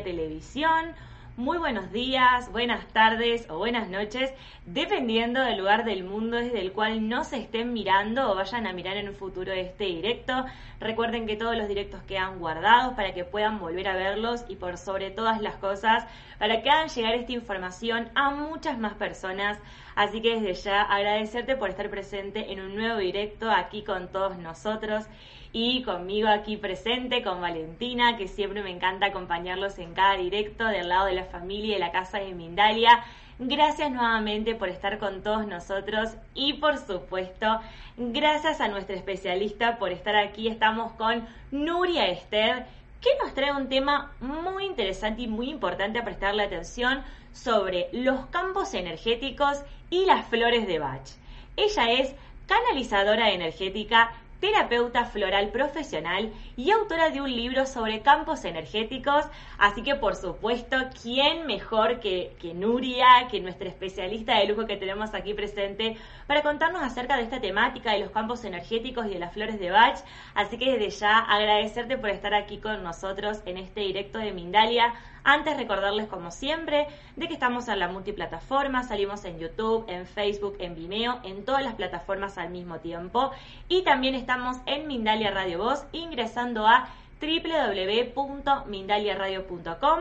Televisión. Muy buenos días, buenas tardes o buenas noches, dependiendo del lugar del mundo desde el cual no se estén mirando o vayan a mirar en un futuro este directo. Recuerden que todos los directos quedan guardados para que puedan volver a verlos y por sobre todas las cosas, para que hagan llegar esta información a muchas más personas. Así que desde ya agradecerte por estar presente en un nuevo directo aquí con todos nosotros y conmigo aquí presente, con Valentina, que siempre me encanta acompañarlos en cada directo del lado de la familia y de la casa de Mindalia. Gracias nuevamente por estar con todos nosotros y por supuesto, gracias a nuestra especialista por estar aquí. Estamos con Nuria Esther, que nos trae un tema muy interesante y muy importante a prestarle atención sobre los campos energéticos y las flores de Bach. Ella es canalizadora energética, terapeuta floral profesional y autora de un libro sobre campos energéticos. Así que, por supuesto, ¿quién mejor que, que, Nuria, que nuestra especialista de lujo que tenemos aquí presente, para contarnos acerca de esta temática de los campos energéticos y de las flores de Bach? Así que desde ya agradecerte por estar aquí con nosotros en este directo de Mindalia. Antes recordarles como siempre de que estamos en la multiplataforma, salimos en YouTube, en Facebook, en Vimeo, en todas las plataformas al mismo tiempo y también estamos en Mindalia Radio Voz ingresando a www.mindaliaradio.com.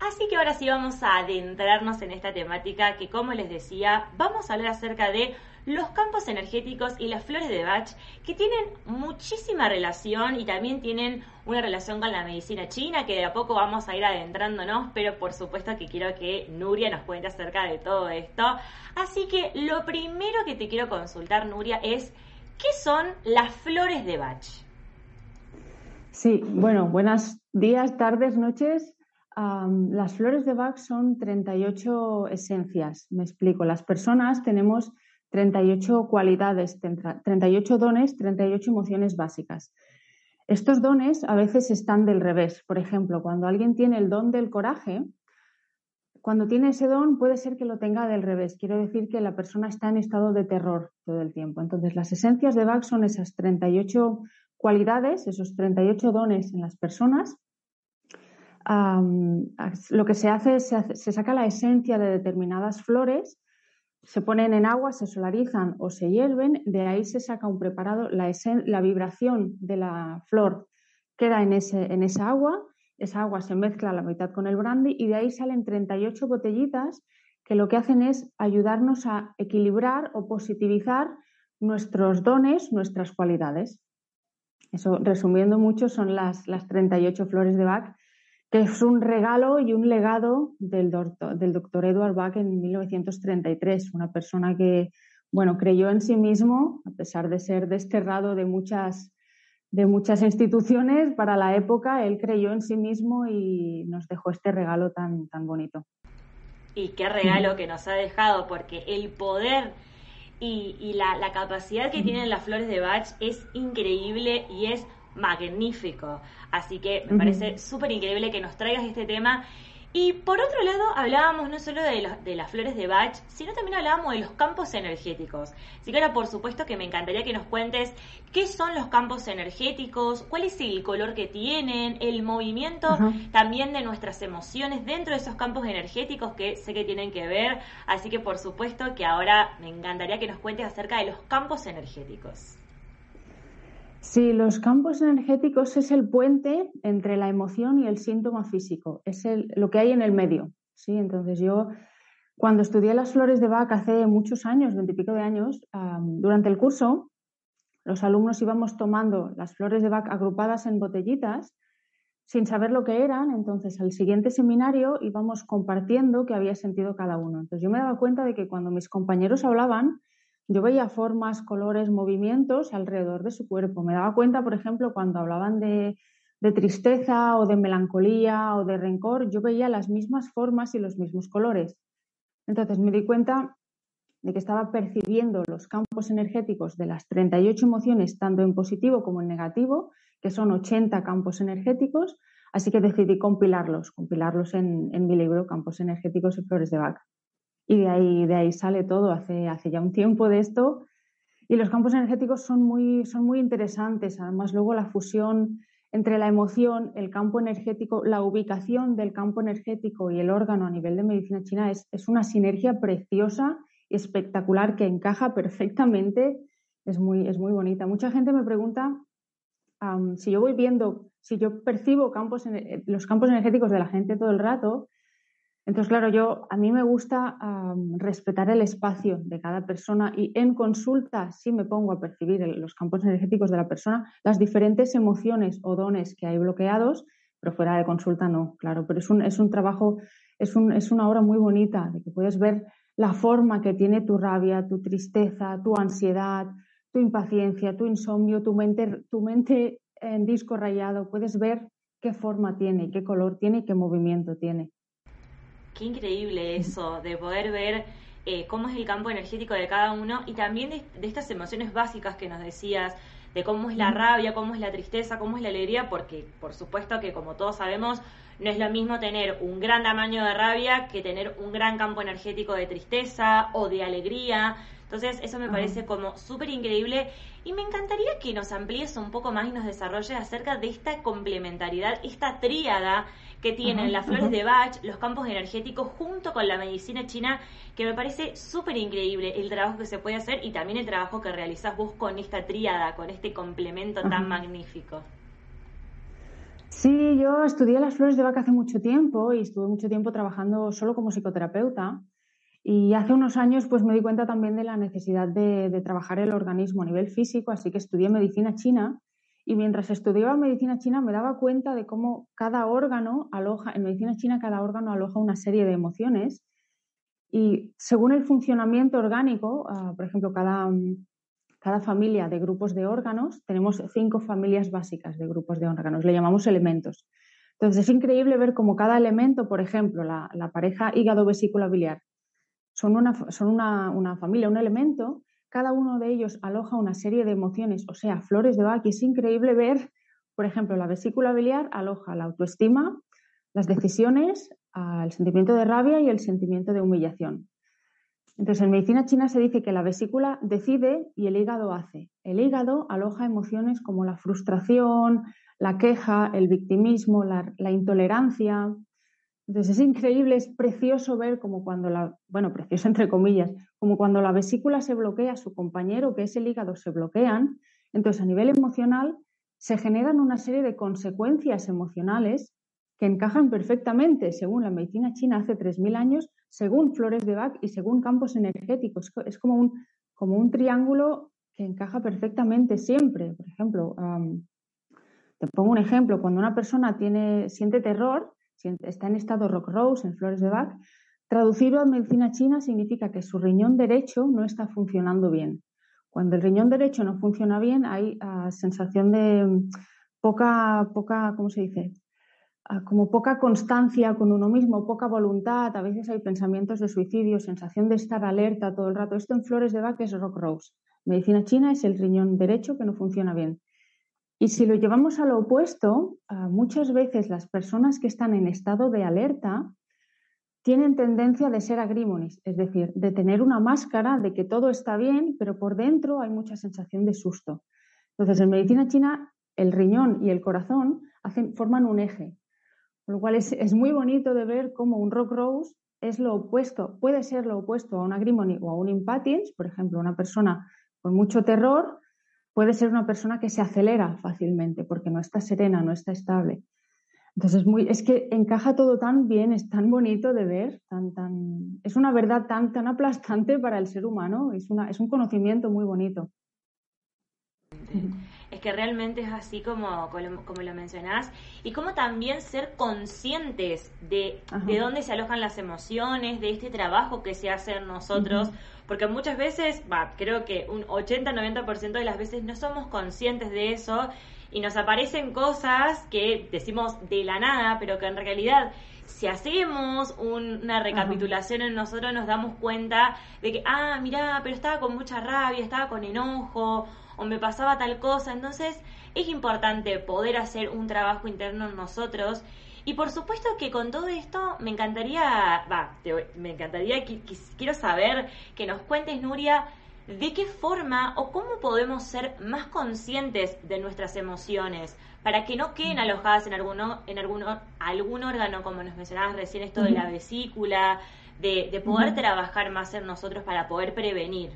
Así que ahora sí vamos a adentrarnos en esta temática que como les decía, vamos a hablar acerca de los campos energéticos y las flores de Bach, que tienen muchísima relación y también tienen una relación con la medicina china, que de a poco vamos a ir adentrándonos, pero por supuesto que quiero que Nuria nos cuente acerca de todo esto. Así que lo primero que te quiero consultar, Nuria, es ¿qué son las flores de Bach? Sí, bueno, buenos días, tardes, noches. Um, las flores de Bach son 38 esencias. Me explico, las personas tenemos 38 cualidades, 38 dones, 38 emociones básicas. Estos dones a veces están del revés. Por ejemplo, cuando alguien tiene el don del coraje, cuando tiene ese don puede ser que lo tenga del revés. Quiero decir que la persona está en estado de terror todo el tiempo. Entonces, las esencias de Bach son esas 38 cualidades, esos 38 dones en las personas. Lo que se hace es se, se saca la esencia de determinadas flores se ponen en agua, se solarizan o se hierven, de ahí se saca un preparado, la, la vibración de la flor queda en, ese, en esa agua, esa agua se mezcla a la mitad con el brandy y de ahí salen 38 botellitas que lo que hacen es ayudarnos a equilibrar o positivizar nuestros dones, nuestras cualidades. Eso, resumiendo mucho, son las, las 38 flores de Bach que es un regalo y un legado del doctor, del doctor Edward Bach en 1933, una persona que, bueno, creyó en sí mismo, a pesar de ser desterrado de muchas, de muchas instituciones para la época, él creyó en sí mismo y nos dejó este regalo tan, tan bonito. Y qué regalo que nos ha dejado, porque el poder y, y la, la, capacidad que tienen las flores de Bach es increíble y es magnífico. Así que me parece súper increíble que nos traigas este tema. Y por otro lado, hablábamos no solo de, de, las flores de Bach, sino también hablábamos de los campos energéticos. Así que ahora, por supuesto, que me encantaría que nos cuentes qué son los campos energéticos, cuál es el color que tienen, el movimiento también de nuestras emociones dentro de esos campos energéticos que sé que tienen que ver. Así que, por supuesto, que ahora me encantaría que nos cuentes acerca de los campos energéticos. Sí, los campos energéticos es el puente entre la emoción y el síntoma físico, es lo que hay en el medio. ¿sí? Entonces yo Cuando estudié las flores de Bach hace muchos años, veintipico de años, durante el curso, los alumnos íbamos tomando las flores de Bach agrupadas en botellitas sin saber lo que eran. Entonces, al siguiente seminario íbamos compartiendo qué había sentido cada uno. Entonces, yo me daba cuenta de que cuando mis compañeros hablaban, yo veía formas, colores, movimientos alrededor de su cuerpo. Me daba cuenta, por ejemplo, cuando hablaban de, tristeza o de melancolía o de rencor, yo veía las mismas formas y los mismos colores. Entonces me di cuenta de que estaba percibiendo los campos energéticos de las 38 emociones, tanto en positivo como en negativo, que son 80 campos energéticos, así que decidí compilarlos, compilarlos en, mi libro Campos energéticos y flores de vaca. Y de ahí, de ahí sale todo, hace, hace ya un tiempo de esto. Y los campos energéticos son muy, son muy interesantes, además luego la fusión entre la emoción, el campo energético, la ubicación del campo energético y el órgano a nivel de medicina china es, una sinergia preciosa y espectacular que encaja perfectamente. Es muy, es muy bonita. Mucha gente me pregunta si yo voy viendo, si yo percibo campos, los campos energéticos de la gente todo el rato, entonces, claro, yo a mí me gusta respetar el espacio de cada persona y en consulta sí me pongo a percibir los campos energéticos de la persona, las diferentes emociones o dones que hay bloqueados, pero fuera de consulta no, claro, pero es un, es un trabajo, es, un, es una obra muy bonita de que puedes ver la forma que tiene tu rabia, tu tristeza, tu ansiedad, tu impaciencia, tu insomnio, tu mente, tu mente en disco rayado, puedes ver qué forma tiene, qué color tiene y qué movimiento tiene. Qué increíble eso, de poder ver eh, cómo es el campo energético de cada uno y también de, estas emociones básicas que nos decías, de cómo es la rabia, cómo es la tristeza, cómo es la alegría, porque por supuesto que como todos sabemos, no es lo mismo tener un gran tamaño de rabia que tener un gran campo energético de tristeza o de alegría. Entonces, eso me parece como súper increíble y me encantaría que nos amplíes un poco más y nos desarrolles acerca de esta complementariedad, esta tríada que tienen las flores de Bach, los campos energéticos, junto con la medicina china, que me parece súper increíble el trabajo que se puede hacer y también el trabajo que realizas vos con esta tríada, con este complemento tan magnífico. Sí, yo estudié las flores de Bach hace mucho tiempo y estuve mucho tiempo trabajando solo como psicoterapeuta. Y hace unos años pues me di cuenta también de la necesidad de, de trabajar el organismo a nivel físico, así que estudié medicina china y mientras estudiaba medicina china me daba cuenta de cómo cada órgano aloja, en medicina china cada órgano aloja una serie de emociones y según el funcionamiento orgánico, ah, por ejemplo, cada, cada familia de grupos de órganos, tenemos cinco familias básicas de grupos de órganos, le llamamos elementos. Entonces es increíble ver cómo cada elemento, por ejemplo, la, pareja hígado-vesícula biliar, son, una, son una, una familia, un elemento cada uno de ellos aloja una serie de emociones, o sea, flores de Bach, y es increíble ver, por ejemplo, la vesícula biliar aloja la autoestima, las decisiones, el sentimiento de rabia y el sentimiento de humillación. Entonces, en medicina china se dice que la vesícula decide y el hígado hace. El hígado aloja emociones como la frustración, la queja, el victimismo, la intolerancia, entonces es increíble, es precioso ver como cuando la, bueno, precioso entre comillas, como cuando la vesícula se bloquea, su compañero, que es el hígado, se bloquean. Entonces a nivel emocional se generan una serie de consecuencias emocionales que encajan perfectamente, según la medicina china hace 3.000 años, según flores de Bach y según campos energéticos. Es como un, como un triángulo que encaja perfectamente siempre. Por ejemplo, te pongo un ejemplo, cuando una persona tiene, siente terror, está en estado rock rose, en flores de Bach, traducido a medicina china significa que su riñón derecho no está funcionando bien. Cuando el riñón derecho no funciona bien, hay ah, sensación de mm, poca, poca, ¿cómo se dice? Ah, como poca constancia con uno mismo, poca voluntad, a veces hay pensamientos de suicidio, sensación de estar alerta todo el rato. Esto en flores de Bach es rock rose. Medicina china es el riñón derecho que no funciona bien. Y si lo llevamos a lo opuesto, muchas veces las personas que están en estado de alerta tienen tendencia de ser agrimonis, es decir, de tener una máscara de que todo está bien, pero por dentro hay mucha sensación de susto. Entonces, en medicina china, el riñón y el corazón forman un eje, con lo cual es, es, muy bonito de ver cómo un rock rose es lo opuesto, puede ser lo opuesto a un agrimony o a un impatience, por ejemplo, una persona con mucho terror puede ser una persona que se acelera fácilmente porque no está serena, no está estable. Entonces, muy, es que encaja todo tan bien, es tan bonito de ver, tan, tan, es una verdad tan, tan aplastante para el ser humano, es, una, es un conocimiento muy bonito. Es que realmente es así como, como, lo mencionás, y como también ser conscientes de, de, dónde se alojan las emociones, de este trabajo que se hace en nosotros, porque muchas veces, creo que un 80-90% de las veces no somos conscientes de eso y nos aparecen cosas que decimos de la nada, pero que en realidad si hacemos una recapitulación en nosotros nos damos cuenta de que, ah, mira, pero estaba con mucha rabia, estaba con enojo o me pasaba tal cosa. Entonces es importante poder hacer un trabajo interno en nosotros. Y por supuesto que con todo esto me encantaría, va, me encantaría, quiero saber que nos cuentes, Nuria, de qué forma o cómo podemos ser más conscientes de nuestras emociones para que no queden alojadas en, alguno, en alguno, algún órgano, como nos mencionabas recién, esto de la vesícula, de, poder trabajar más en nosotros para poder prevenir.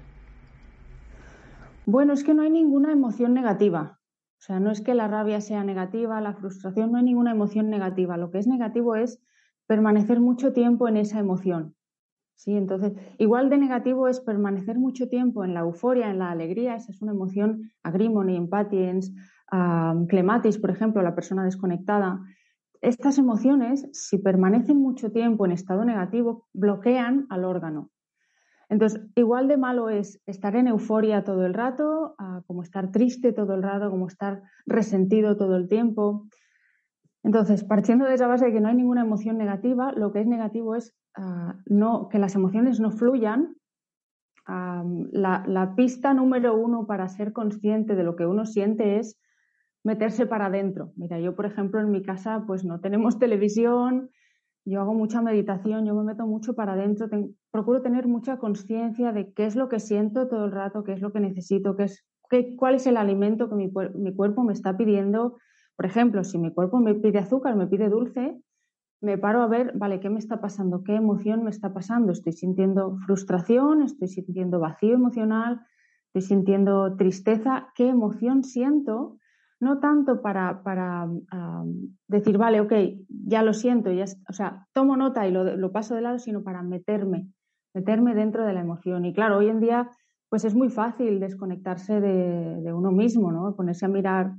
Bueno, es que no hay ninguna emoción negativa. O sea, no es que la rabia sea negativa, la frustración, no hay ninguna emoción negativa. Lo que es negativo es permanecer mucho tiempo en esa emoción. Sí, entonces, igual de negativo es permanecer mucho tiempo en la euforia, en la alegría, esa es una emoción, agrimony, empatiens, clematis, por ejemplo, la persona desconectada. Estas emociones, si permanecen mucho tiempo en estado negativo, bloquean al órgano. Entonces, igual de malo es estar en euforia todo el rato, como estar triste todo el rato, como estar resentido todo el tiempo. Entonces, partiendo de esa base de que no hay ninguna emoción negativa, lo que es negativo es Ah, no, que las emociones no fluyan, la, pista número uno para ser consciente de lo que uno siente es meterse para adentro. Mira, yo, por ejemplo, en mi casa, pues no tenemos televisión, yo hago mucha meditación, yo me meto mucho para adentro, procuro tener mucha conciencia de qué es lo que siento todo el rato, qué es lo que necesito, qué es, qué, cuál es el alimento que mi, mi cuerpo me está pidiendo. Por ejemplo, si mi cuerpo me pide azúcar, me pide dulce, me paro a ver, vale, ¿qué me está pasando? ¿Qué emoción me está pasando? Estoy sintiendo frustración, estoy sintiendo vacío emocional, estoy sintiendo tristeza. ¿Qué emoción siento? No tanto para, para decir, vale, ok, ya lo siento, ya, o sea, tomo nota y lo, paso de lado, sino para meterme, meterme dentro de la emoción. Y claro, hoy en día, pues es muy fácil desconectarse de, uno mismo, ¿no? Ponerse a mirar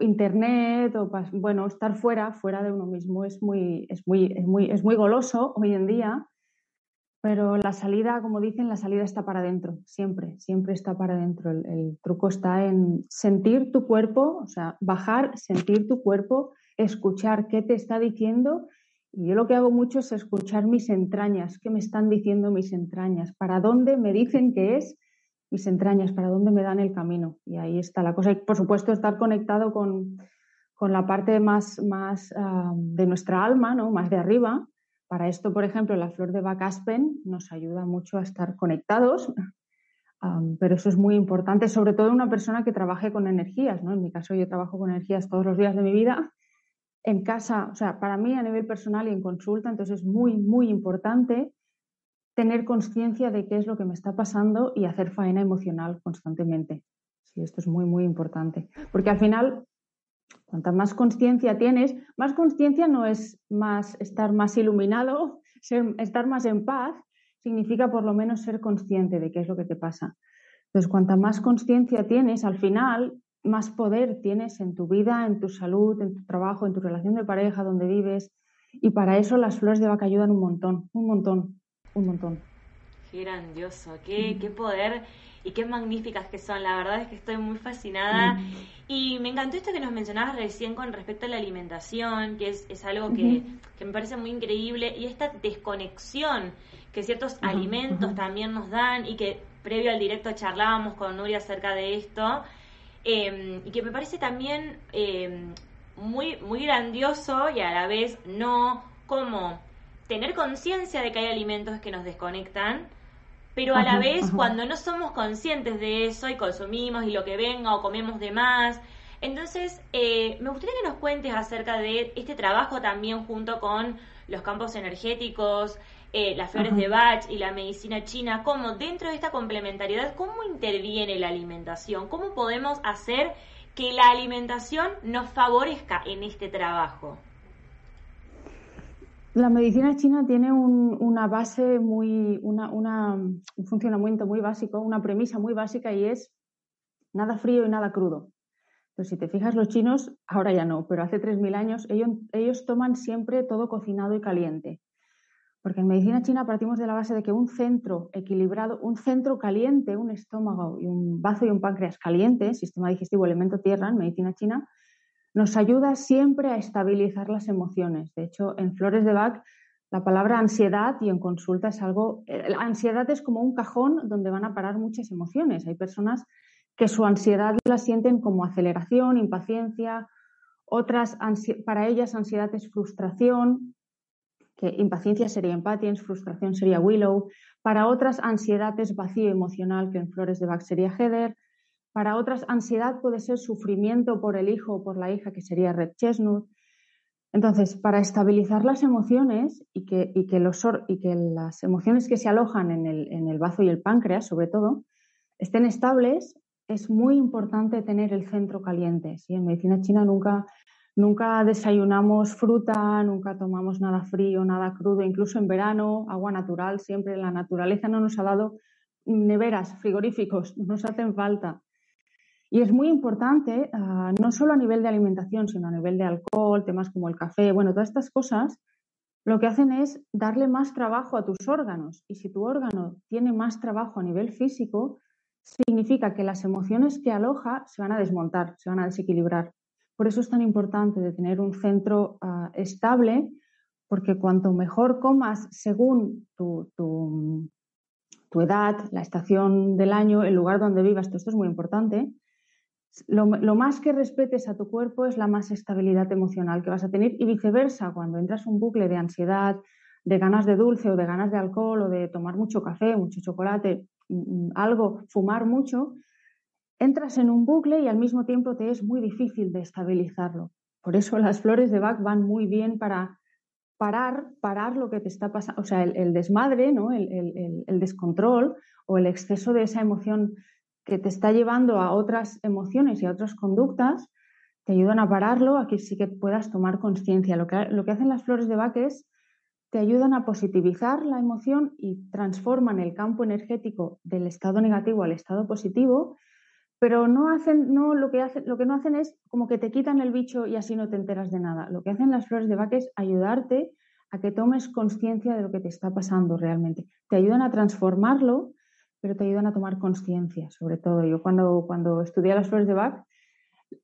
internet o bueno, estar fuera, fuera de uno mismo es muy, es muy, es muy, es muy goloso hoy en día, pero la salida, como dicen, la salida está para adentro, siempre, siempre está para adentro. El, truco está en sentir tu cuerpo, o sea, bajar, sentir tu cuerpo, escuchar qué te está diciendo. Y yo lo que hago mucho es escuchar mis entrañas, qué me están diciendo mis entrañas, para dónde me dicen que es mis entrañas, para dónde me dan el camino. Y ahí está la cosa. Por supuesto, estar conectado con, la parte más, más ah, de nuestra alma, ¿no? más de arriba. Para esto, por ejemplo, la flor de Bacaspen nos ayuda mucho a estar conectados, ah, pero eso es muy importante, sobre todo una persona que trabaje con energías. ¿no? En mi caso, yo trabajo con energías todos los días de mi vida. En casa, o sea, para mí a nivel personal y en consulta, entonces es muy, muy importante tener conciencia de qué es lo que me está pasando y hacer faena emocional constantemente. Sí, esto es muy, muy importante. Porque al final, cuanta más conciencia tienes, más conciencia no es más estar más iluminado, estar más en paz, significa por lo menos ser consciente de qué es lo que te pasa. Entonces, cuanta más conciencia tienes, al final, más poder tienes en tu vida, en tu salud, en tu trabajo, en tu relación de pareja, donde vives. Y para eso las flores de vaca ayudan un montón, un montón un montón. Qué grandioso, qué, qué poder y qué magníficas que son. La verdad es que estoy muy fascinada. Y me encantó esto que nos mencionabas recién con respecto a la alimentación, que es, es algo que, que, me parece muy increíble, y esta desconexión que ciertos alimentos también nos dan y que previo al directo charlábamos con Nuria acerca de esto, em, y que me parece también em, muy, muy grandioso y a la vez no como tener conciencia de que hay alimentos que nos desconectan, pero a la vez cuando no somos conscientes de eso y consumimos y lo que venga o comemos de más, entonces eh, me gustaría que nos cuentes acerca de este trabajo también junto con los campos energéticos, eh, las flores de Bach y la medicina china, cómo dentro de esta complementariedad, cómo interviene la alimentación, cómo podemos hacer que la alimentación nos favorezca en este trabajo. La medicina china tiene una base muy, una, un funcionamiento muy básico, una premisa muy básica y es nada frío y nada crudo. Entonces, si te fijas, los chinos, ahora ya no, pero hace 3.000 años, ellos, ellos toman siempre todo cocinado y caliente. Porque en medicina china partimos de la base de que un centro equilibrado, un centro caliente, un estómago y un bazo y un páncreas caliente, sistema digestivo, elemento tierra en medicina china, nos ayuda siempre a estabilizar las emociones. De hecho, en Flores de Bach, la palabra ansiedad y en consulta es algo. La eh, ansiedad es como un cajón donde van a parar muchas emociones. Hay personas que su ansiedad la sienten como aceleración, impaciencia. Otras, para ellas, ansiedad es frustración, impaciencia sería impatience, frustración sería willow. Para otras, ansiedad es vacío emocional, que en Flores de Bach sería heather. Para otras, ansiedad puede ser sufrimiento por el hijo o por la hija, que sería red chestnut. Entonces, para estabilizar las emociones y que, y que, los, y que las emociones que se alojan en el, en el bazo y el páncreas, sobre todo, estén estables, es muy importante tener el centro caliente. ¿sí? En medicina china nunca, nunca desayunamos fruta, nunca tomamos nada frío, nada crudo, incluso en verano, agua natural, siempre la naturaleza no nos ha dado neveras, frigoríficos, nos hacen falta. Y es muy importante, ah, no solo a nivel de alimentación, sino a nivel de alcohol, temas como el café, bueno, todas estas cosas, lo que hacen es darle más trabajo a tus órganos. Y si tu órgano tiene más trabajo a nivel físico, significa que las emociones que aloja se van a desmontar, se van a desequilibrar. Por eso es tan importante tener un centro ah, estable, porque cuanto mejor comas según tu, tu, edad, la estación del año, el lugar donde vivas, todo esto es muy importante, lo, más que respetes a tu cuerpo es la más estabilidad emocional que vas a tener y viceversa, cuando entras un bucle de ansiedad, de ganas de dulce o de ganas de alcohol o de tomar mucho café, mucho chocolate, mm, mm, algo, fumar mucho, entras en un bucle y al mismo tiempo te es muy difícil de estabilizarlo. Por eso las flores de Bach van muy bien para parar, parar lo que te está pasando, o sea, el, desmadre, ¿no? el, el descontrol o el exceso de esa emoción que te está llevando a otras emociones y a otras conductas, te ayudan a pararlo, a que sí que puedas tomar conciencia. Lo que, lo que hacen las flores de Bach es te ayudan a positivizar la emoción y transforman el campo energético del estado negativo al estado positivo, pero no hacen, no, lo, que hacen, lo que no hacen es como que te quitan el bicho y así no te enteras de nada. Lo que hacen las flores de Bach es ayudarte a que tomes conciencia de lo que te está pasando realmente. Te ayudan a transformarlo pero te ayudan a tomar conciencia, sobre todo. Yo cuando, cuando estudié las flores de Bach,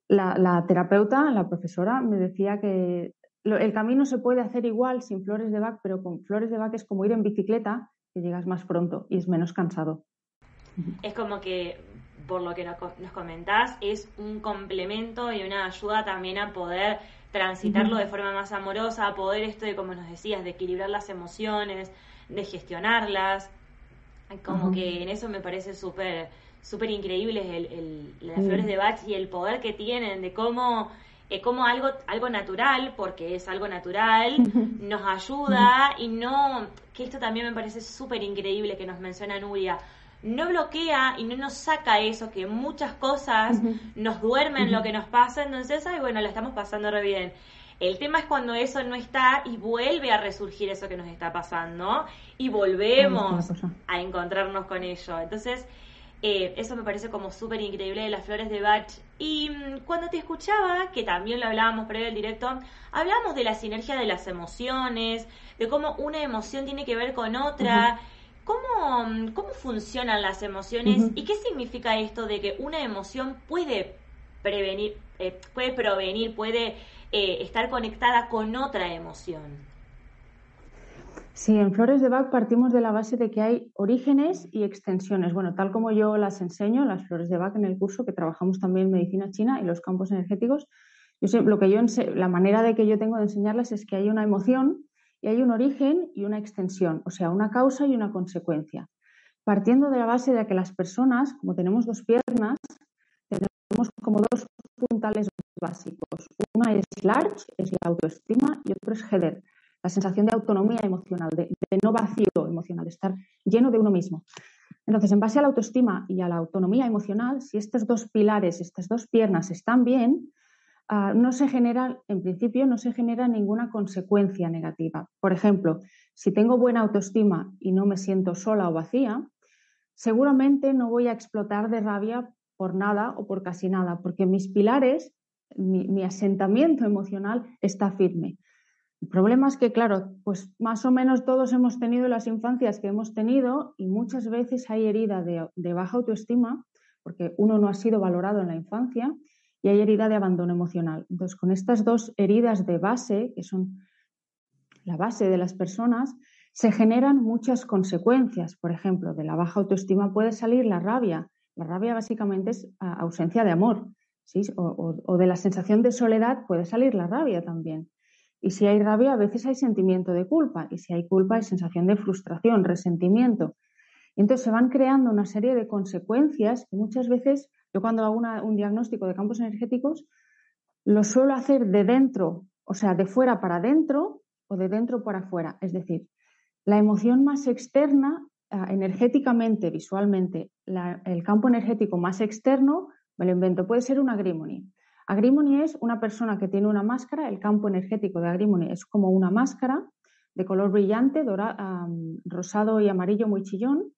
la, terapeuta, la profesora, me decía que el camino se puede hacer igual sin flores de Bach, pero con flores de Bach es como ir en bicicleta, que llegas más pronto y es menos cansado. Es como que, por lo que nos, comentás, es un complemento y una ayuda también a poder transitarlo de forma más amorosa, a poder esto de, como nos decías, de equilibrar las emociones, de gestionarlas. Como que en eso me parece súper súper increíble el, las flores de Bach y el poder que tienen de cómo eh, como algo algo natural porque es algo natural nos ayuda y no que esto también me parece súper increíble que nos menciona Nuria no bloquea y no nos saca eso que muchas cosas nos duermen lo que nos pasa entonces ay bueno la estamos pasando re bien el tema es cuando eso no está y vuelve a resurgir eso que nos está pasando y volvemos a encontrarnos con ello. Entonces, eh, eso me parece como súper increíble de las flores de Bach. Y mm, cuando te escuchaba, que también lo hablábamos previo del directo, hablábamos de la sinergia de las emociones, de cómo una emoción tiene que ver con otra. ¿Cómo, mm, ¿Cómo funcionan las emociones y qué significa esto de que una emoción puede prevenir, eh, puede provenir, puede eh, estar conectada con otra emoción. Sí, en Flores de Bach partimos de la base de que hay orígenes y extensiones. Bueno, tal como yo las enseño, las Flores de Bach en el curso, que trabajamos también en medicina china y los campos energéticos, yo sé, lo que yo la manera de que yo tengo de enseñarles es que hay una emoción y hay un origen y una extensión, o sea, una causa y una consecuencia. Partiendo de la base de que las personas, como tenemos dos piernas, tenemos como dos puntales básicos. Una es large, es la autoestima, y otro es header, la sensación de autonomía emocional, de, no vacío emocional, de estar lleno de uno mismo. Entonces, en base a la autoestima y a la autonomía emocional, si estos dos pilares, estas dos piernas están bien, ah, no se genera, en principio, no se genera ninguna consecuencia negativa. Por ejemplo, si tengo buena autoestima y no me siento sola o vacía, seguramente no voy a explotar de rabia por nada o por casi nada, porque mis pilares, mi, asentamiento emocional está firme. El problema es que, claro, pues más o menos todos hemos tenido las infancias que hemos tenido y muchas veces hay herida de baja autoestima porque uno no ha sido valorado en la infancia y hay herida de abandono emocional. Entonces, con estas dos heridas de base, que son la base de las personas, se generan muchas consecuencias. Por ejemplo, de la baja autoestima puede salir la rabia. La rabia básicamente es ausencia de amor. ¿sí? O, de la sensación de soledad puede salir la rabia también. Y si hay rabia, a veces hay sentimiento de culpa. Y si hay culpa, hay sensación de frustración, resentimiento. Entonces se van creando una serie de consecuencias que muchas veces, yo cuando hago un diagnóstico de campos energéticos, lo suelo hacer de dentro, o sea, de fuera para adentro o de dentro para afuera. Es decir, la emoción más externa, ah, energéticamente, visualmente, el campo energético más externo, me lo invento, puede ser un agrimony. Agrimony es una persona que tiene una máscara, el campo energético de agrimony es como una máscara de color brillante, rosado y amarillo muy chillón,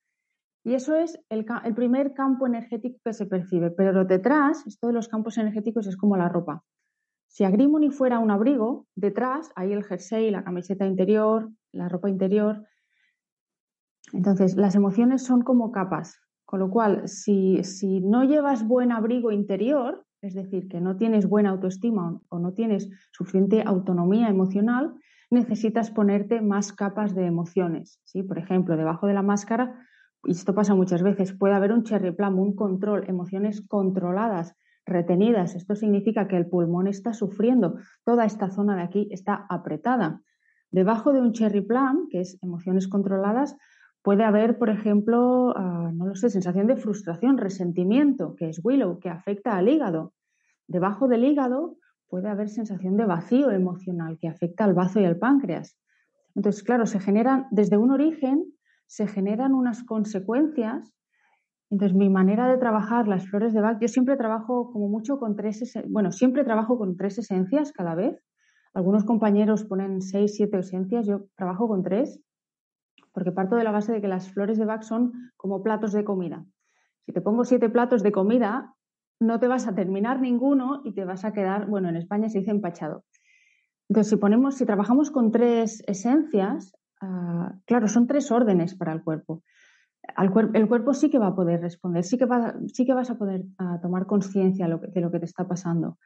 y eso es el, primer campo energético que se percibe. Pero detrás, esto de los campos energéticos es como la ropa. Si Agrimony fuera un abrigo, detrás hay el jersey, la camiseta interior, la ropa interior. Entonces, las emociones son como capas. Con lo cual, si, si no llevas buen abrigo interior, es decir, que no tienes buena autoestima o no tienes suficiente autonomía emocional, necesitas ponerte más capas de emociones. ¿sí? Por ejemplo, debajo de la máscara y esto pasa muchas veces, puede haber un cherry plum, un control, emociones controladas, retenidas. Esto significa que el pulmón está sufriendo, toda esta zona de aquí está apretada. Debajo de un cherry plum, que es emociones controladas, puede haber, por ejemplo, ah, no lo sé, sensación de frustración, resentimiento, que es willow, que afecta al hígado. Debajo del hígado puede haber sensación de vacío emocional, que afecta al bazo y al páncreas. Entonces, claro, se generan desde un origen se generan unas consecuencias. Entonces, mi manera de trabajar las flores de Bach, yo siempre trabajo como mucho con tres, bueno, siempre trabajo con tres esencias cada vez. Algunos compañeros ponen seis, siete esencias, yo trabajo con tres, porque parto de la base de que las flores de Bach son como platos de comida. Si te pongo siete platos de comida, no te vas a terminar ninguno y te vas a quedar, bueno, en España se dice empachado. Entonces, si ponemos, si trabajamos con tres esencias, Ah, claro, son tres órdenes para el cuerpo. el cuerpo sí que va a poder responder, sí que, sí que vas a poder ah, tomar conciencia de lo que te está pasando.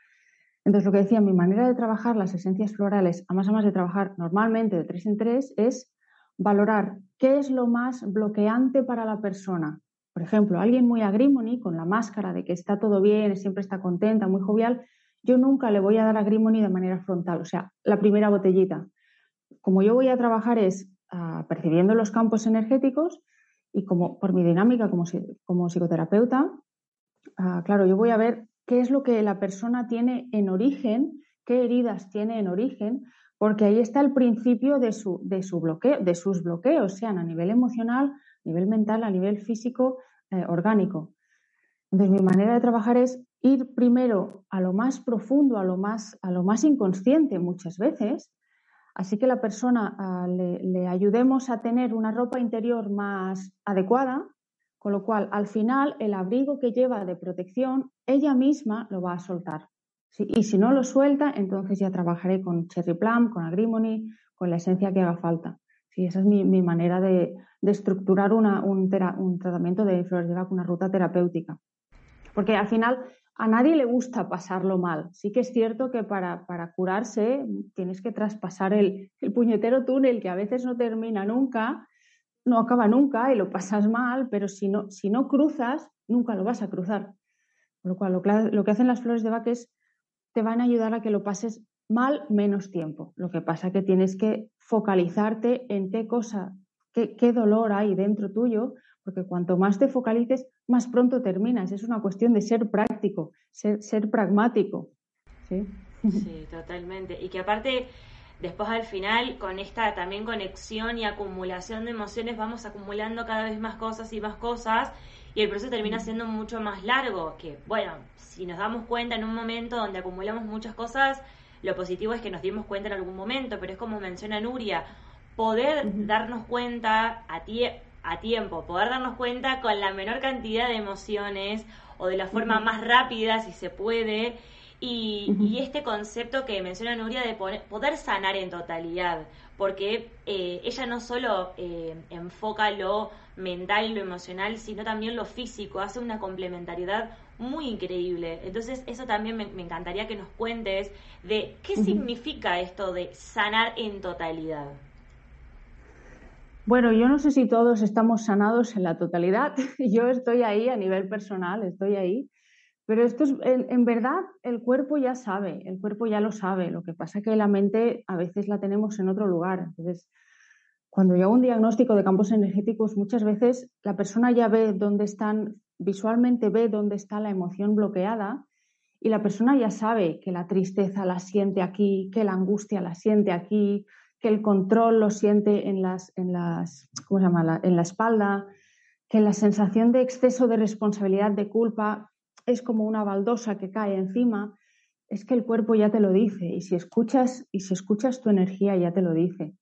Entonces, lo que decía, mi manera de trabajar las esencias florales, a más a más de trabajar normalmente de tres en tres, es valorar qué es lo más bloqueante para la persona. Por ejemplo, alguien muy agrimony, con la máscara de que está todo bien, siempre está contenta, muy jovial, yo nunca le voy a dar agrimony de manera frontal, o sea, la primera botellita como yo voy a trabajar es ah, percibiendo los campos energéticos y como por mi dinámica como, como psicoterapeuta, ah, claro, yo voy a ver qué es lo que la persona tiene en origen, qué heridas tiene en origen, porque ahí está el principio de, su, de, su bloqueo, de sus bloqueos, sean a nivel emocional, a nivel mental, a nivel físico, eh, orgánico. Entonces, mi manera de trabajar es ir primero a lo más profundo, a lo más, a lo más inconsciente muchas veces, Así que la persona ah, le, ayudemos a tener una ropa interior más adecuada, con lo cual al final el abrigo que lleva de protección, ella misma lo va a soltar. Y si no lo suelta, entonces ya trabajaré con cherry plum, con agrimony, con la esencia que haga falta. Sí, esa es mi, manera de, estructurar un, un, tratamiento de flores de vaca, una ruta terapéutica. Porque al final a nadie le gusta pasarlo mal. Sí que es cierto que para, curarse tienes que traspasar el, puñetero túnel que a veces no termina nunca, no acaba nunca y lo pasas mal, pero si no, si no cruzas, nunca lo vas a cruzar. Con lo cual, lo, que hacen las flores de Bach es te van a ayudar a que lo pases mal menos tiempo. Lo que pasa que tienes que focalizarte en qué cosa, qué, qué dolor hay dentro tuyo porque cuanto más te focalices, más pronto terminas. Es una cuestión de ser práctico, ser, pragmático. ¿sí? sí, totalmente. Y que aparte, después al final, con esta también conexión y acumulación de emociones, vamos acumulando cada vez más cosas y más cosas. y el proceso termina siendo mucho más largo, que bueno, si nos damos cuenta en un momento donde acumulamos muchas cosas, lo positivo es que nos dimos cuenta en algún momento, pero es como menciona Nuria, poder darnos cuenta a, a tiempo, poder darnos cuenta con la menor cantidad de emociones o de la forma más rápida, si se puede, y, este concepto que menciona Nuria de poder sanar en totalidad, porque eh, ella no solo eh, enfoca lo mental, lo emocional, sino también lo físico, hace una complementariedad muy increíble. Entonces, eso también me, encantaría que nos cuentes de qué significa esto de sanar en totalidad. Bueno, yo no sé si todos estamos sanados en la totalidad. Yo estoy ahí a nivel personal, estoy ahí. Pero esto es, en, verdad, el cuerpo ya sabe, el cuerpo ya lo sabe. Lo que pasa que la mente a veces la tenemos en otro lugar. Entonces, cuando yo hago un diagnóstico de campos energéticos, muchas veces la persona ya ve dónde están, visualmente ve dónde está la emoción bloqueada y la persona ya sabe que la tristeza la siente aquí, que la angustia la siente aquí, que el control lo siente en las, en las, ¿cómo se llama? en la espalda, que la sensación de exceso de responsabilidad, de culpa, es como una baldosa que cae encima, es que el cuerpo ya te lo dice y si escuchas, y si escuchas tu energía ya te lo dice.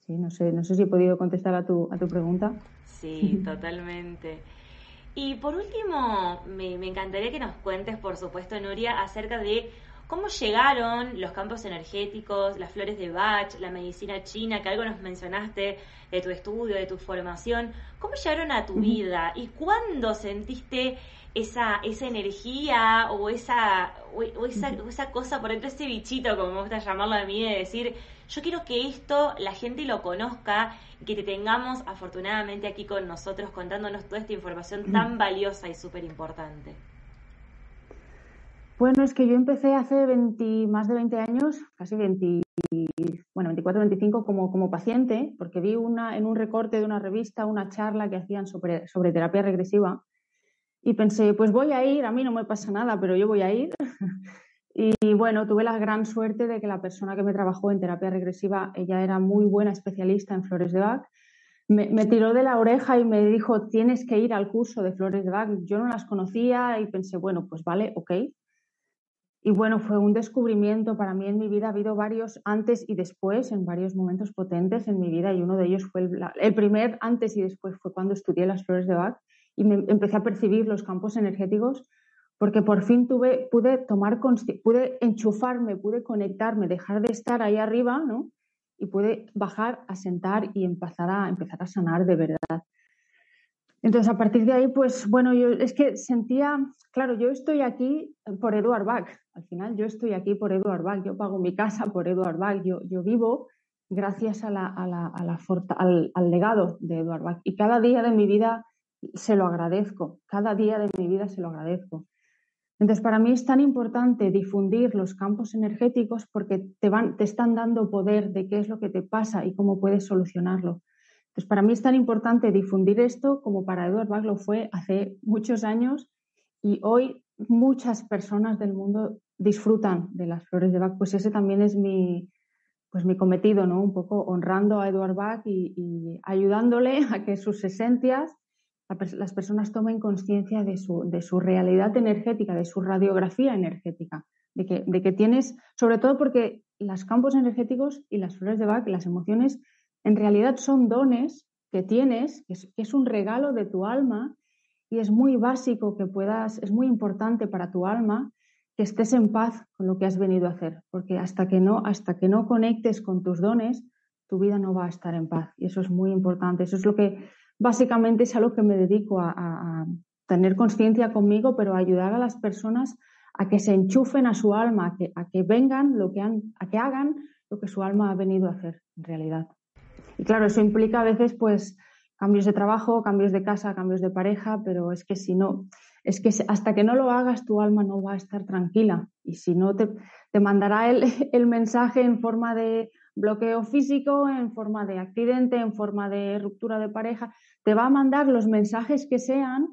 Sí, no, sé, no sé si he podido contestar a tu, a tu pregunta. Sí, totalmente. Y por último, me, me encantaría que nos cuentes, por supuesto, Nuria, acerca de ¿Cómo llegaron los campos energéticos, las flores de Bach, la medicina china, que algo nos mencionaste de tu estudio, de tu formación? ¿Cómo llegaron a tu vida y cuándo sentiste esa, esa energía o esa, o, esa, esa cosa por dentro, ese bichito, como me gusta llamarlo a mí, de decir, yo quiero que esto la gente lo conozca y que te tengamos afortunadamente aquí con nosotros contándonos toda esta información tan valiosa y súper importante. Bueno, es que yo empecé hace 20, más de 20 años, casi 20, bueno, 24, 25 como, como paciente, porque vi una, en un recorte de una revista una charla que hacían sobre, terapia regresiva y pensé, pues voy a ir, a mí no me pasa nada, pero yo voy a ir. y bueno, tuve la gran suerte de que la persona que me trabajó en terapia regresiva, ella era muy buena especialista en flores de Bach. Me, me, tiró de la oreja y me dijo, tienes que ir al curso de flores de Bach. Yo no las conocía y pensé, bueno, pues vale, ok. Y bueno, fue un descubrimiento para mí en mi vida. Ha habido varios antes y después, en varios momentos potentes en mi vida, y uno de ellos fue el, el primer antes y después fue cuando estudié las flores de Bach y me empecé a percibir los campos energéticos porque por fin tuve, pude tomar, pude enchufarme, pude conectarme, dejar de estar ahí arriba, ¿no? Y pude bajar, a sentar y empezar a, empezar a sanar de verdad. Entonces, a partir de ahí, pues bueno, yo es que sentía, claro, yo estoy aquí por Eduard Bach, al final yo estoy aquí por Eduard Bach, yo pago mi casa por Eduard Bach, yo, yo vivo gracias a la, a la, a la al, al, legado de Eduard Bach. Y cada día de mi vida se lo agradezco, cada día de mi vida se lo agradezco. Entonces, para mí es tan importante difundir los campos energéticos porque te, van, te están dando poder de qué es lo que te pasa y cómo puedes solucionarlo. Entonces, para mí es tan importante difundir esto como para Edward Bach lo fue hace muchos años y hoy muchas personas del mundo disfrutan de las flores de Bach. Pues ese también es mi, pues mi cometido, ¿no? Un poco honrando a Edward Bach y, y ayudándole a que sus esencias las personas tomen conciencia de su, de su, realidad energética, de su radiografía energética, de que, de que, tienes, sobre todo porque los campos energéticos y las flores de Bach, las emociones, en realidad son dones que tienes, que es, un regalo de tu alma y es muy básico que puedas, es muy importante para tu alma que estés en paz con lo que has venido a hacer, porque hasta que no, hasta que no conectes con tus dones, tu vida no va a estar en paz. Y eso es muy importante. Eso es lo que básicamente es a lo que me dedico a, tener conciencia conmigo, pero a ayudar a las personas a que se enchufen a su alma, a que, a que vengan, lo que han, a que hagan lo que su alma ha venido a hacer en realidad. Y claro, eso implica a veces pues cambios de trabajo, cambios de casa, cambios de pareja, pero es que si no, es que hasta que no lo hagas tu alma no va a estar tranquila y si no te, te mandará el, el mensaje en forma de bloqueo físico, en forma de accidente, en forma de ruptura de pareja, te va a mandar los mensajes que sean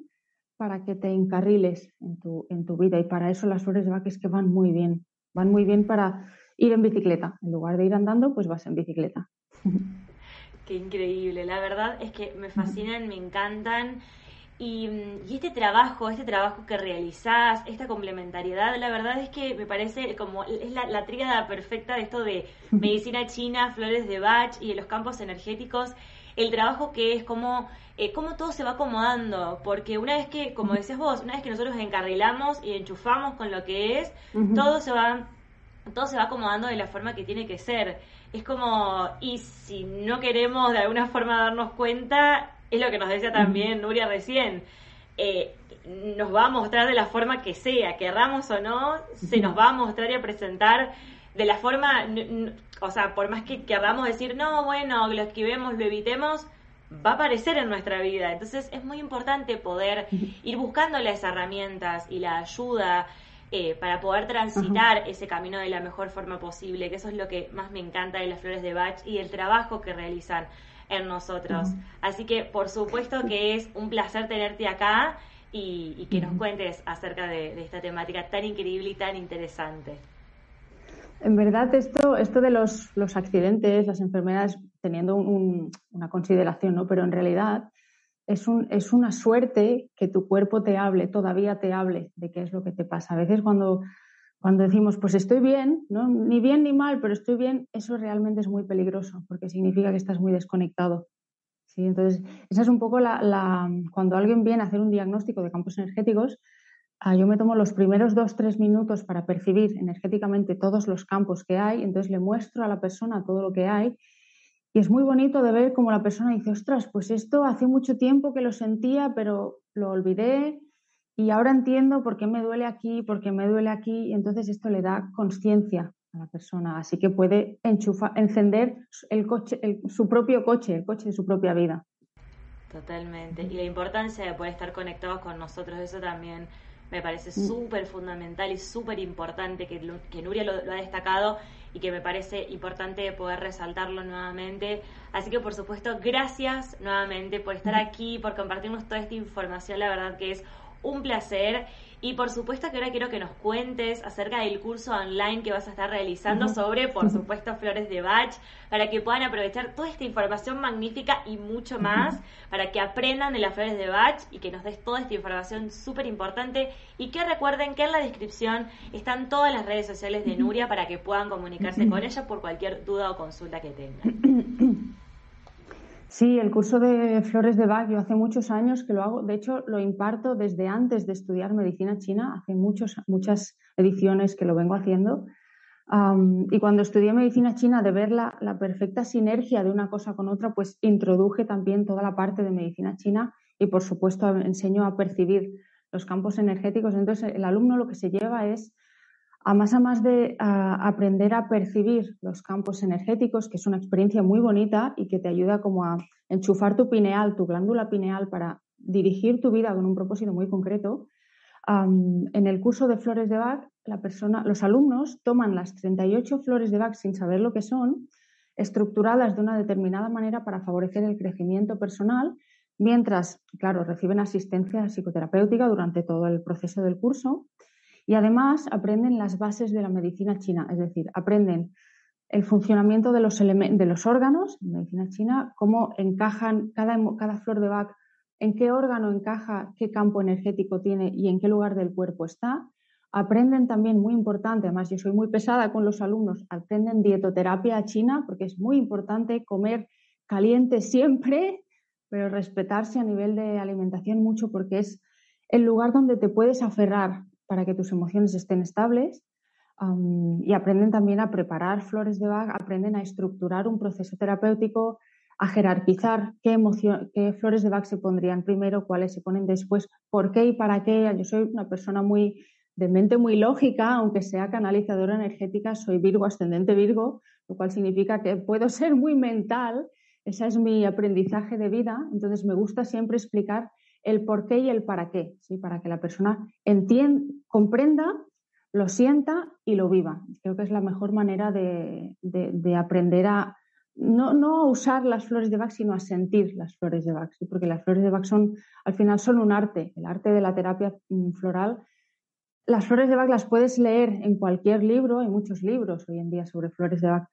para que te encarriles en tu, en tu vida. Y para eso las flores de Bach que van muy bien. Van muy bien para ir en bicicleta. En lugar de ir andando, pues vas en bicicleta. Qué increíble. La verdad es que me fascinan, me encantan. Y, este trabajo, este trabajo que realizás, esta complementariedad, la verdad es que me parece como es la, la tríada perfecta de esto de medicina china, flores de Bach y de los campos energéticos. El trabajo que es como eh, cómo todo se va acomodando, porque una vez que, como decías vos, una vez que nosotros encarrilamos y enchufamos con lo que es, todo se va todo se va acomodando de la forma que tiene que ser. Es como, y si no queremos de alguna forma darnos cuenta, es lo que nos decía también Nuria recién, eh, nos va a mostrar de la forma que sea, querramos o no, se nos va a mostrar y a presentar de la forma, o sea, por más que queramos decir, no, bueno, lo esquivemos, lo evitemos, va a aparecer en nuestra vida. Entonces es muy importante poder ir buscando las herramientas y la ayuda eh, para poder transitar ese camino de la mejor forma posible, que eso es lo que más me encanta de las flores de Bach y el trabajo que realizan en nosotros. Así que por supuesto que es un placer tenerte acá y, que nos cuentes acerca de esta temática tan increíble y tan interesante. En verdad, esto, esto de los, los accidentes, las enfermedades, teniendo una consideración, ¿no? Pero en realidad es, un, es una suerte que tu cuerpo te hable, todavía te hable de qué es lo que te pasa. A veces cuando, cuando decimos, pues estoy bien, ¿no? ni bien ni mal, pero estoy bien, eso realmente es muy peligroso porque significa que estás muy desconectado. ¿sí? Entonces, esa es un poco la, la, cuando alguien viene a hacer un diagnóstico de campos energéticos, Ah, yo me tomo los primeros dos, tres minutos para percibir energéticamente todos los campos que hay, entonces le muestro a la persona todo lo que hay y es muy bonito de ver cómo la persona dice, ostras, pues esto hace mucho tiempo que lo sentía, pero lo olvidé y ahora entiendo por qué me duele aquí, por qué me duele aquí, y entonces esto le da conciencia a la persona, así que puede enchufar, encender el coche, su propio coche, el coche de su propia vida. Totalmente. Y la importancia de poder estar conectados con nosotros, eso también me parece mm. súper fundamental y súper importante que, que Nuria lo, ha destacado y que me parece importante poder resaltarlo nuevamente. Así que por supuesto, gracias nuevamente por estar aquí, por compartirnos toda esta información, la verdad que es un placer y por supuesto que ahora quiero que nos cuentes acerca del curso online que vas a estar realizando sobre, por supuesto, flores de Bach, para que puedan aprovechar toda esta información magnífica y mucho más, para que aprendan de las flores de Bach y que nos des toda esta información súper importante. Y que recuerden que en la descripción están todas las redes sociales de Nuria para que puedan comunicarse con ella por cualquier duda o consulta que tengan. Sí, el curso de flores de Bach, yo hace muchos años que lo hago, de hecho lo imparto desde antes de estudiar medicina china, hace muchos, muchas ediciones que lo vengo haciendo. y cuando estudié medicina china, de ver la, la, perfecta sinergia de una cosa con otra, pues introduje también toda la parte de medicina china y por supuesto enseño a percibir los campos energéticos. Entonces el alumno lo que se lleva es a más de aprender a percibir los campos energéticos, que es una experiencia muy bonita y que te ayuda como a enchufar tu pineal, tu glándula pineal para dirigir tu vida con un propósito muy concreto. en el curso de flores de Bach, la persona, los alumnos toman las 38 flores de Bach sin saber lo que son, estructuradas de una determinada manera para favorecer el crecimiento personal, mientras, claro, reciben asistencia psicoterapéutica durante todo el proceso del curso y además aprenden las bases de la medicina china, es decir, aprenden el funcionamiento de los, de los órganos en medicina china, cómo encajan cada, cada flor de Bach, en qué órgano encaja, qué campo energético tiene y en qué lugar del cuerpo está. Aprenden también, muy importante, además yo soy muy pesada con los alumnos, aprenden dietoterapia china porque es muy importante comer caliente siempre, pero respetarse a nivel de alimentación mucho porque es el lugar donde te puedes aferrar para que tus emociones estén estables y aprenden también a preparar flores de Bach, aprenden a estructurar un proceso terapéutico, a jerarquizar qué, emoción, qué flores de Bach se pondrían primero, cuáles se ponen después, por qué y para qué. Yo soy una persona muy de mente muy lógica, aunque sea canalizadora energética, soy Virgo, ascendente Virgo, lo cual significa que puedo ser muy mental. Ese es mi aprendizaje de vida. Entonces me gusta siempre explicar el por qué y el para qué, ¿sí? para que la persona entienda, comprenda, lo sienta y lo viva. Creo que es la mejor manera de, aprender a no, no, usar las flores de Bach, sino a sentir las flores de Bach, porque las flores de Bach son, al final son un arte, el arte de la terapia mm, floral. Las flores de Bach las puedes leer en cualquier libro, hay muchos libros hoy en día sobre flores de Bach,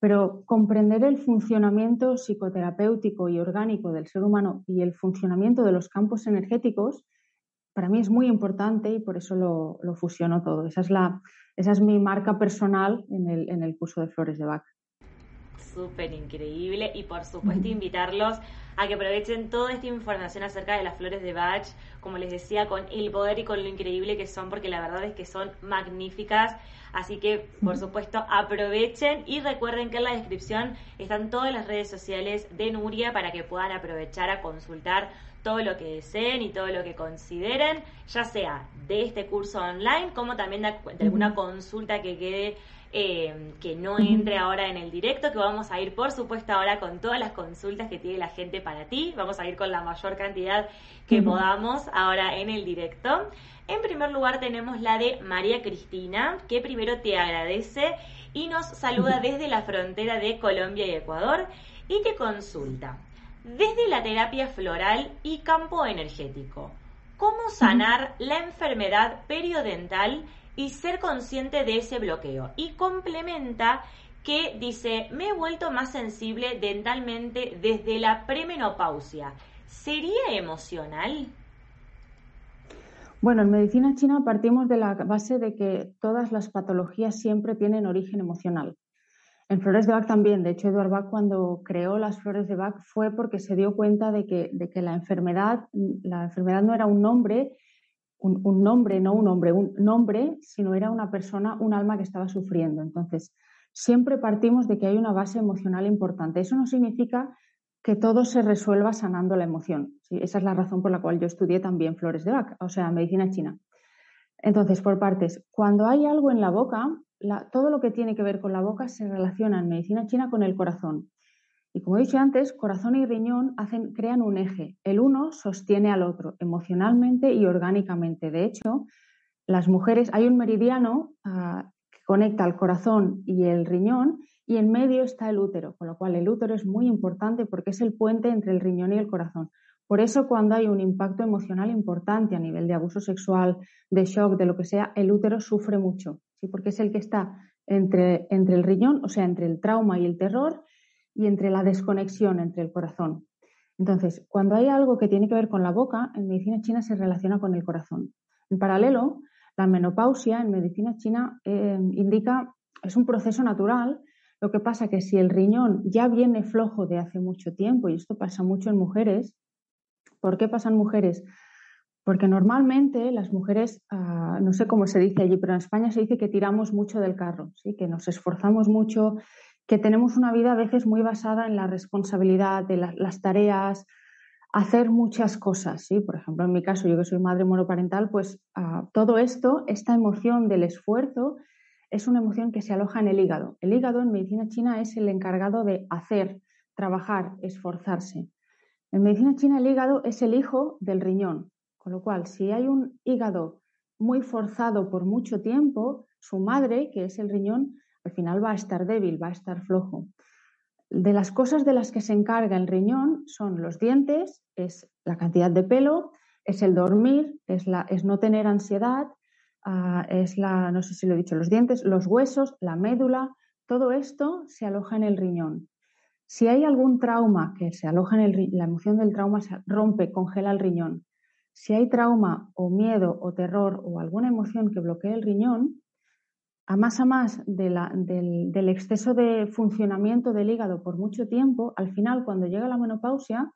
pero comprender el funcionamiento psicoterapéutico y orgánico del ser humano y el funcionamiento de los campos energéticos, para mí es muy importante y por eso lo, lo fusiono todo. Esa es, la, esa es mi marca personal en el, en el curso de Flores de Bach súper increíble. Y por supuesto invitarlos a que aprovechen toda esta información acerca de las flores de Bach, como les decía, con el poder y con lo increíble que son, porque la verdad es que son magníficas. Así que, por supuesto, aprovechen. Y recuerden que en la descripción están todas las redes sociales de Nuria para que puedan aprovechar a consultar todo lo que deseen y todo lo que consideren, ya sea de este curso online como también de, alguna consulta que quede eh, que no entre ahora en el directo, que vamos a ir por supuesto ahora con todas las consultas que tiene la gente para ti, vamos a ir con la mayor cantidad que podamos ahora en el directo. En primer lugar tenemos la de María Cristina, que primero te agradece y nos saluda desde la frontera de Colombia y Ecuador y te consulta. Desde la terapia floral y campo energético, ¿cómo sanar la enfermedad periodental y ser consciente de ese bloqueo. Y complementa que dice, me he vuelto más sensible dentalmente desde la premenopausia. ¿Sería emocional? Bueno, en medicina china partimos de la base de que todas las patologías siempre tienen origen emocional. En Flores de Bach también, de hecho, Edward Bach cuando creó las Flores de Bach fue porque se dio cuenta de que, de que la, enfermedad, la enfermedad no era un nombre, un, nombre, no un hombre, un nombre, sino era una persona, un alma que estaba sufriendo. Entonces, siempre partimos de que hay una base emocional importante. Eso no significa que todo se resuelva sanando la emoción. Esa es la razón por la cual yo estudié también flores de vaca, o sea, medicina china. Entonces, por partes, cuando hay algo en la boca, todo lo que tiene que ver con la boca se relaciona en medicina china con el corazón. Y como he dicho antes, corazón y riñón crean un eje. El uno sostiene al otro emocionalmente y orgánicamente. De hecho, las mujeres, hay un meridiano ah, que conecta el corazón y el riñón y en medio está el útero, con lo cual el útero es muy importante porque es el puente entre el riñón y el corazón. Por eso cuando hay un impacto emocional importante a nivel de abuso sexual, de shock, de lo que sea, el útero sufre mucho, ¿sí? porque es el que está entre, entre el riñón, o sea, entre el trauma y el terror, y entre la desconexión entre el corazón. Entonces, cuando hay algo que tiene que ver con la boca, en medicina china se relaciona con el corazón. En paralelo, la menopausia en medicina china eh, indica, es un proceso natural, lo que pasa que si el riñón ya viene flojo de hace mucho tiempo, y esto pasa mucho en mujeres, ¿por qué pasan mujeres? Porque normalmente las mujeres, ah, no sé cómo se dice allí, pero en España se dice que tiramos mucho del carro, ¿sí? que nos esforzamos mucho, que tenemos una vida a veces muy basada en la responsabilidad de las tareas, hacer muchas cosas, ¿sí? Por ejemplo, en mi caso, yo que soy madre monoparental, pues ah, todo esto, esta emoción del esfuerzo, es una emoción que se aloja en el hígado. El hígado en medicina china es el encargado de hacer, trabajar, esforzarse. En medicina china el hígado es el hijo del riñón, con lo cual si hay un hígado muy forzado por mucho tiempo, su madre, que es el riñón, al final va a estar débil, va a estar flojo. De las cosas de las que se encarga el riñón son los dientes, es la cantidad de pelo, es el dormir, es, la, no tener ansiedad, ah, es la, no sé si lo he dicho, los dientes, los huesos, la médula, todo esto se aloja en el riñón. Si hay algún trauma que se aloja en el, la emoción del trauma se rompe, congela el riñón. Si hay trauma o miedo o terror o alguna emoción que bloquee el riñón, a más a más del, exceso de funcionamiento del hígado por mucho tiempo, al final, cuando llega la menopausia,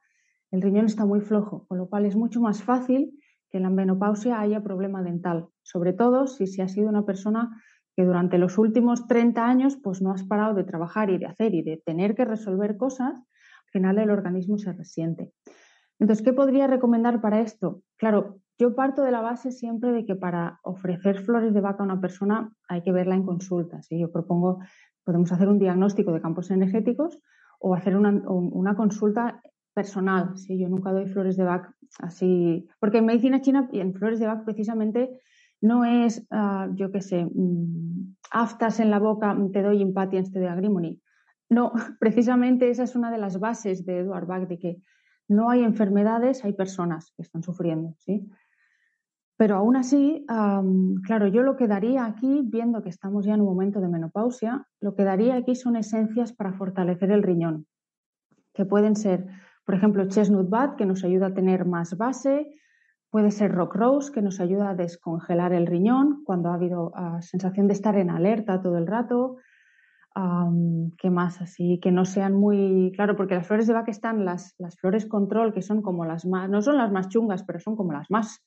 el riñón está muy flojo, con lo cual es mucho más fácil que en la menopausia haya problema dental, sobre todo si se ha sido una persona que durante los últimos 30 años pues no has parado de trabajar y de hacer y de tener que resolver cosas, al final el organismo se resiente. Entonces, ¿qué podría recomendar para esto? Claro, yo parto de la base siempre de que para ofrecer flores de vaca a una persona hay que verla en consulta. Yo propongo, podemos hacer un diagnóstico de campos energéticos o hacer una, consulta personal. ¿sí? Yo nunca doy flores de vaca así, porque en medicina china y en flores de vaca precisamente no es, ah, yo qué sé, mm, aftas en la boca, te doy impatience, te doy agrimony. No, precisamente esa es una de las bases de Edward Bach, de que no hay enfermedades, hay personas que están sufriendo. ¿sí? Pero aún así, claro, yo lo que daría aquí, viendo que estamos ya en un momento de menopausia, lo que daría aquí son esencias para fortalecer el riñón, que pueden ser, por ejemplo, chestnut bud, que nos ayuda a tener más base, puede ser rock rose, que nos ayuda a descongelar el riñón cuando ha habido ah, sensación de estar en alerta todo el rato. ¿Qué más? Así que no sean muy. Claro, porque las flores de Bach están las, las flores control, que son como las más. No son las más chungas, pero son como las más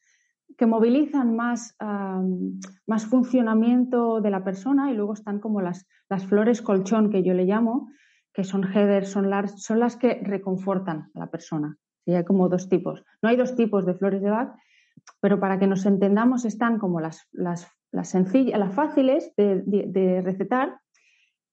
que movilizan más, más funcionamiento de la persona y luego están como las, las flores colchón que yo le llamo, que son headers, son las, son las que reconfortan a la persona. hay como dos tipos. No hay dos tipos de flores de Bach, pero para que nos entendamos están como las, las, las sencillas, las fáciles de, de recetar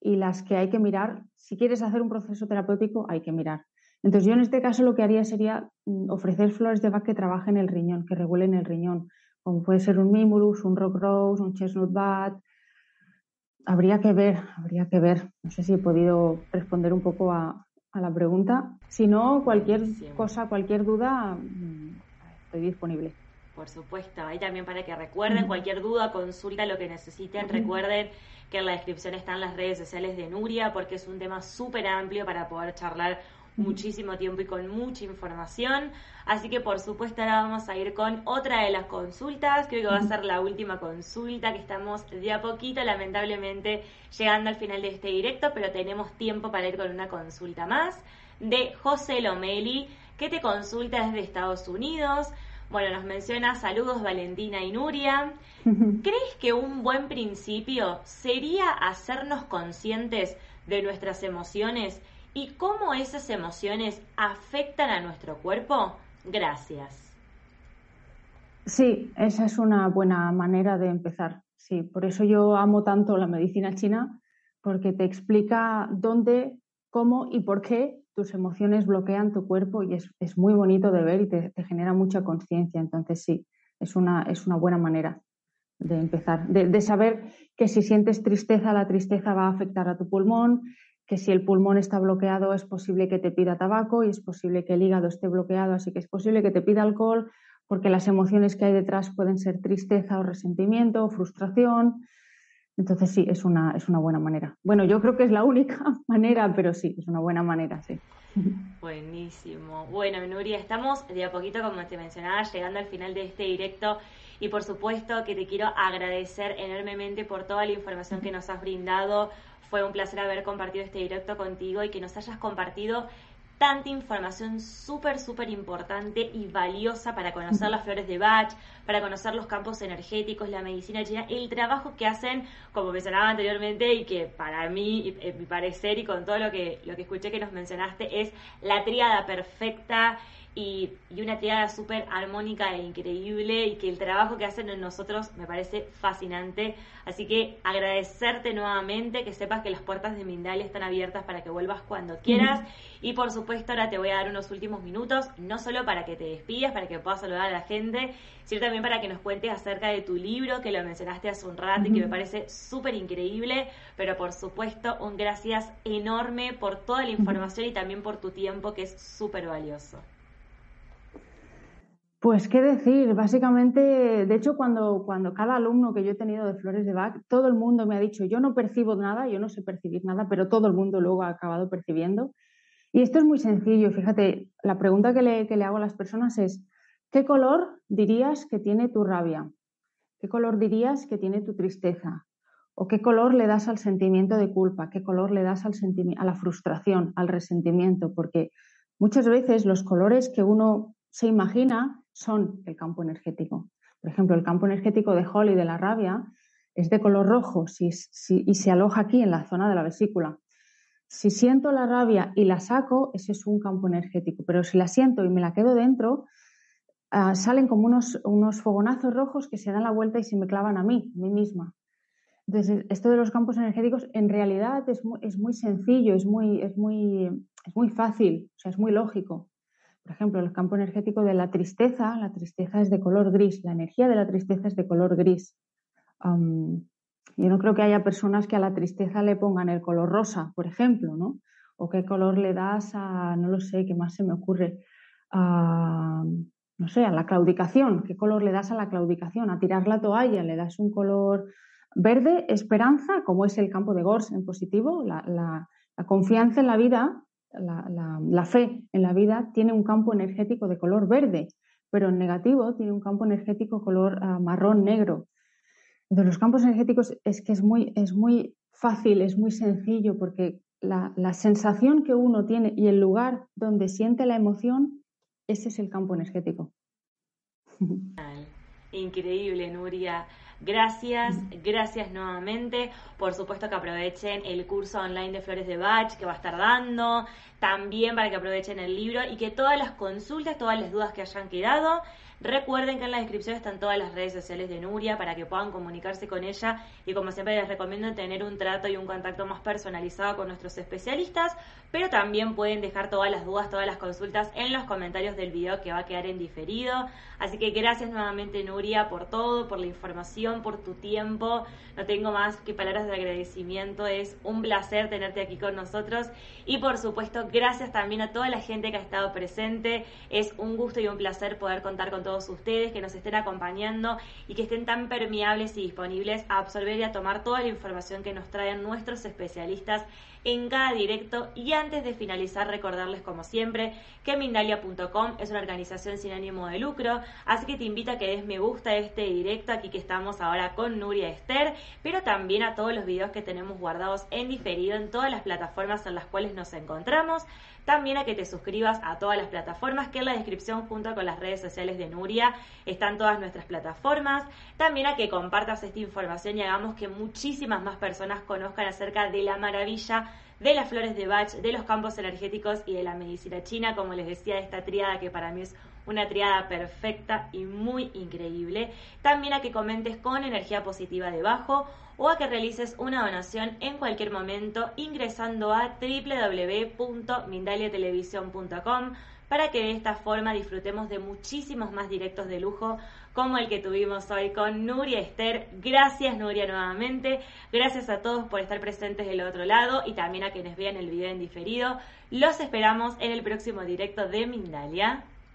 y las que hay que mirar. Si quieres hacer un proceso terapéutico, hay que mirar. Entonces yo en este caso lo que haría sería mm, ofrecer flores de Bach que trabajen el riñón, que regulen el riñón, como puede ser un Mimulus, un Rock Rose, un Chestnut Bat. Habría que ver, habría que ver. No sé si he podido responder un poco a, la pregunta. Si no, cualquier cosa, cualquier duda, mm, estoy disponible. Por supuesto, ahí también para que recuerden, cualquier duda, consulta lo que necesiten, recuerden que en la descripción están las redes sociales de Nuria, porque es un tema súper amplio para poder charlar muchísimo tiempo y con mucha información. Así que por supuesto ahora vamos a ir con otra de las consultas. Creo que va a ser la última consulta, que estamos de a poquito, lamentablemente, llegando al final de este directo, pero tenemos tiempo para ir con una consulta más de José Lomeli, que te consulta desde Estados Unidos. Bueno, nos menciona saludos Valentina y Nuria. ¿Crees que un buen principio sería hacernos conscientes de nuestras emociones y cómo esas emociones afectan a nuestro cuerpo? Gracias. Sí, esa es una buena manera de empezar. Sí, por eso yo amo tanto la medicina china, porque te explica dónde, cómo y por qué tus emociones bloquean tu cuerpo y es, muy bonito de ver y te, genera mucha conciencia. Entonces sí, es una, es una buena manera de empezar, de, de, saber que si sientes tristeza, la tristeza va a afectar a tu pulmón, que si el pulmón está bloqueado es posible que te pida tabaco y es posible que el hígado esté bloqueado, así que es posible que te pida alcohol porque las emociones que hay detrás pueden ser tristeza o resentimiento o frustración. Entonces sí, es una, es una buena manera. Bueno, yo creo que es la única manera, pero sí, es una buena manera, sí. Buenísimo. Bueno, Nuria, estamos de a poquito, como te mencionaba, llegando al final de este directo y por supuesto que te quiero agradecer enormemente por toda la información que nos has brindado, fue un placer haber compartido este directo contigo y que nos hayas compartido tanta información súper, súper importante y valiosa para conocer las flores de Bach, para conocer los campos energéticos, la medicina china, el trabajo que hacen, como mencionaba anteriormente, y que para mí, en mi parecer, y con todo lo que, lo que escuché que nos mencionaste, es la tríada perfecta y, una tirada súper armónica e increíble y que el trabajo que hacen en nosotros me parece fascinante. Así que agradecerte nuevamente, que sepas que las puertas de Mindalia están abiertas para que vuelvas cuando quieras. Y por supuesto ahora te voy a dar unos últimos minutos, no solo para que te despidas, para que puedas saludar a la gente, sino también para que nos cuentes acerca de tu libro, que lo mencionaste hace un rato y que me parece súper increíble. Pero por supuesto un gracias enorme por toda la información y también por tu tiempo, que es súper valioso. Pues qué decir, básicamente, de hecho, cuando, cuando cada alumno que yo he tenido de Flores de Bach, todo el mundo me ha dicho, yo no percibo nada, yo no sé percibir nada, pero todo el mundo luego ha acabado percibiendo. Y esto es muy sencillo, fíjate, la pregunta que le, que le hago a las personas es, ¿qué color dirías que tiene tu rabia? ¿Qué color dirías que tiene tu tristeza? ¿O qué color le das al sentimiento de culpa? ¿Qué color le das al a la frustración, al resentimiento? Porque muchas veces los colores que uno se imagina son el campo energético. Por ejemplo, el campo energético de Holly de la rabia es de color rojo y se aloja aquí en la zona de la vesícula. Si siento la rabia y la saco, ese es un campo energético, pero si la siento y me la quedo dentro, ah, salen como unos, unos fogonazos rojos que se dan la vuelta y se me clavan a mí, a mí misma. Entonces, esto de los campos energéticos en realidad es muy, es muy sencillo, es muy, es, muy, es muy fácil, o sea, es muy lógico. Por ejemplo, el campo energético de la tristeza, la tristeza es de color gris, la energía de la tristeza es de color gris. yo no creo que haya personas que a la tristeza le pongan el color rosa, por ejemplo, ¿no? O qué color le das a, no lo sé, qué más se me ocurre, no sé, a la claudicación, ¿qué color le das a la claudicación? A tirar la toalla, le das un color verde, esperanza, como es el campo de Gors en positivo, la, confianza en la vida, la, fe en la vida tiene un campo energético de color verde, pero en negativo tiene un campo energético color ah, marrón negro. De los campos energéticos es que es muy, es muy fácil, es muy sencillo, porque la, sensación que uno tiene y el lugar donde siente la emoción, ese es el campo energético. Increíble, Nuria. Gracias, gracias nuevamente. Por supuesto que aprovechen el curso online de Flores de Bach que va a estar dando. También para que aprovechen el libro y que todas las consultas, todas las dudas que hayan quedado, Recuerden que en la descripción están todas las redes sociales de Nuria para que puedan comunicarse con ella y como siempre les recomiendo tener un trato y un contacto más personalizado con nuestros especialistas, pero también pueden dejar todas las dudas, todas las consultas en los comentarios del video que va a quedar en diferido. Así que gracias nuevamente Nuria por todo, por la información, por tu tiempo. No tengo más que palabras de agradecimiento, es un placer tenerte aquí con nosotros y por supuesto gracias también a toda la gente que ha estado presente. Es un gusto y un placer poder contar con todos ustedes, que nos estén acompañando y que estén tan permeables y disponibles a absorber y a tomar toda la información que nos traen nuestros especialistas en cada directo y antes de finalizar recordarles como siempre que Mindalia.com es una organización sin ánimo de lucro, así que te invito a que des me gusta este directo aquí que estamos ahora con Nuria Esther, pero también a todos los videos que tenemos guardados en diferido en todas las plataformas en las cuales nos encontramos. También a que te suscribas a todas las plataformas, que en la descripción junto con las redes sociales de Nuria están todas nuestras plataformas. También a que compartas esta información y hagamos que muchísimas más personas conozcan acerca de la maravilla de las flores de Bach, de los campos energéticos y de la medicina china, como les decía, esta triada que para mí es una triada perfecta y muy increíble. También a que comentes con energía positiva debajo o a que realices una donación en cualquier momento ingresando a www.mindaliatelevisión.com para que de esta forma disfrutemos de muchísimos más directos de lujo como el que tuvimos hoy con Nuria Esther. Gracias Nuria nuevamente, gracias a todos por estar presentes del otro lado y también a quienes vean el video en diferido. Los esperamos en el próximo directo de Mindalia.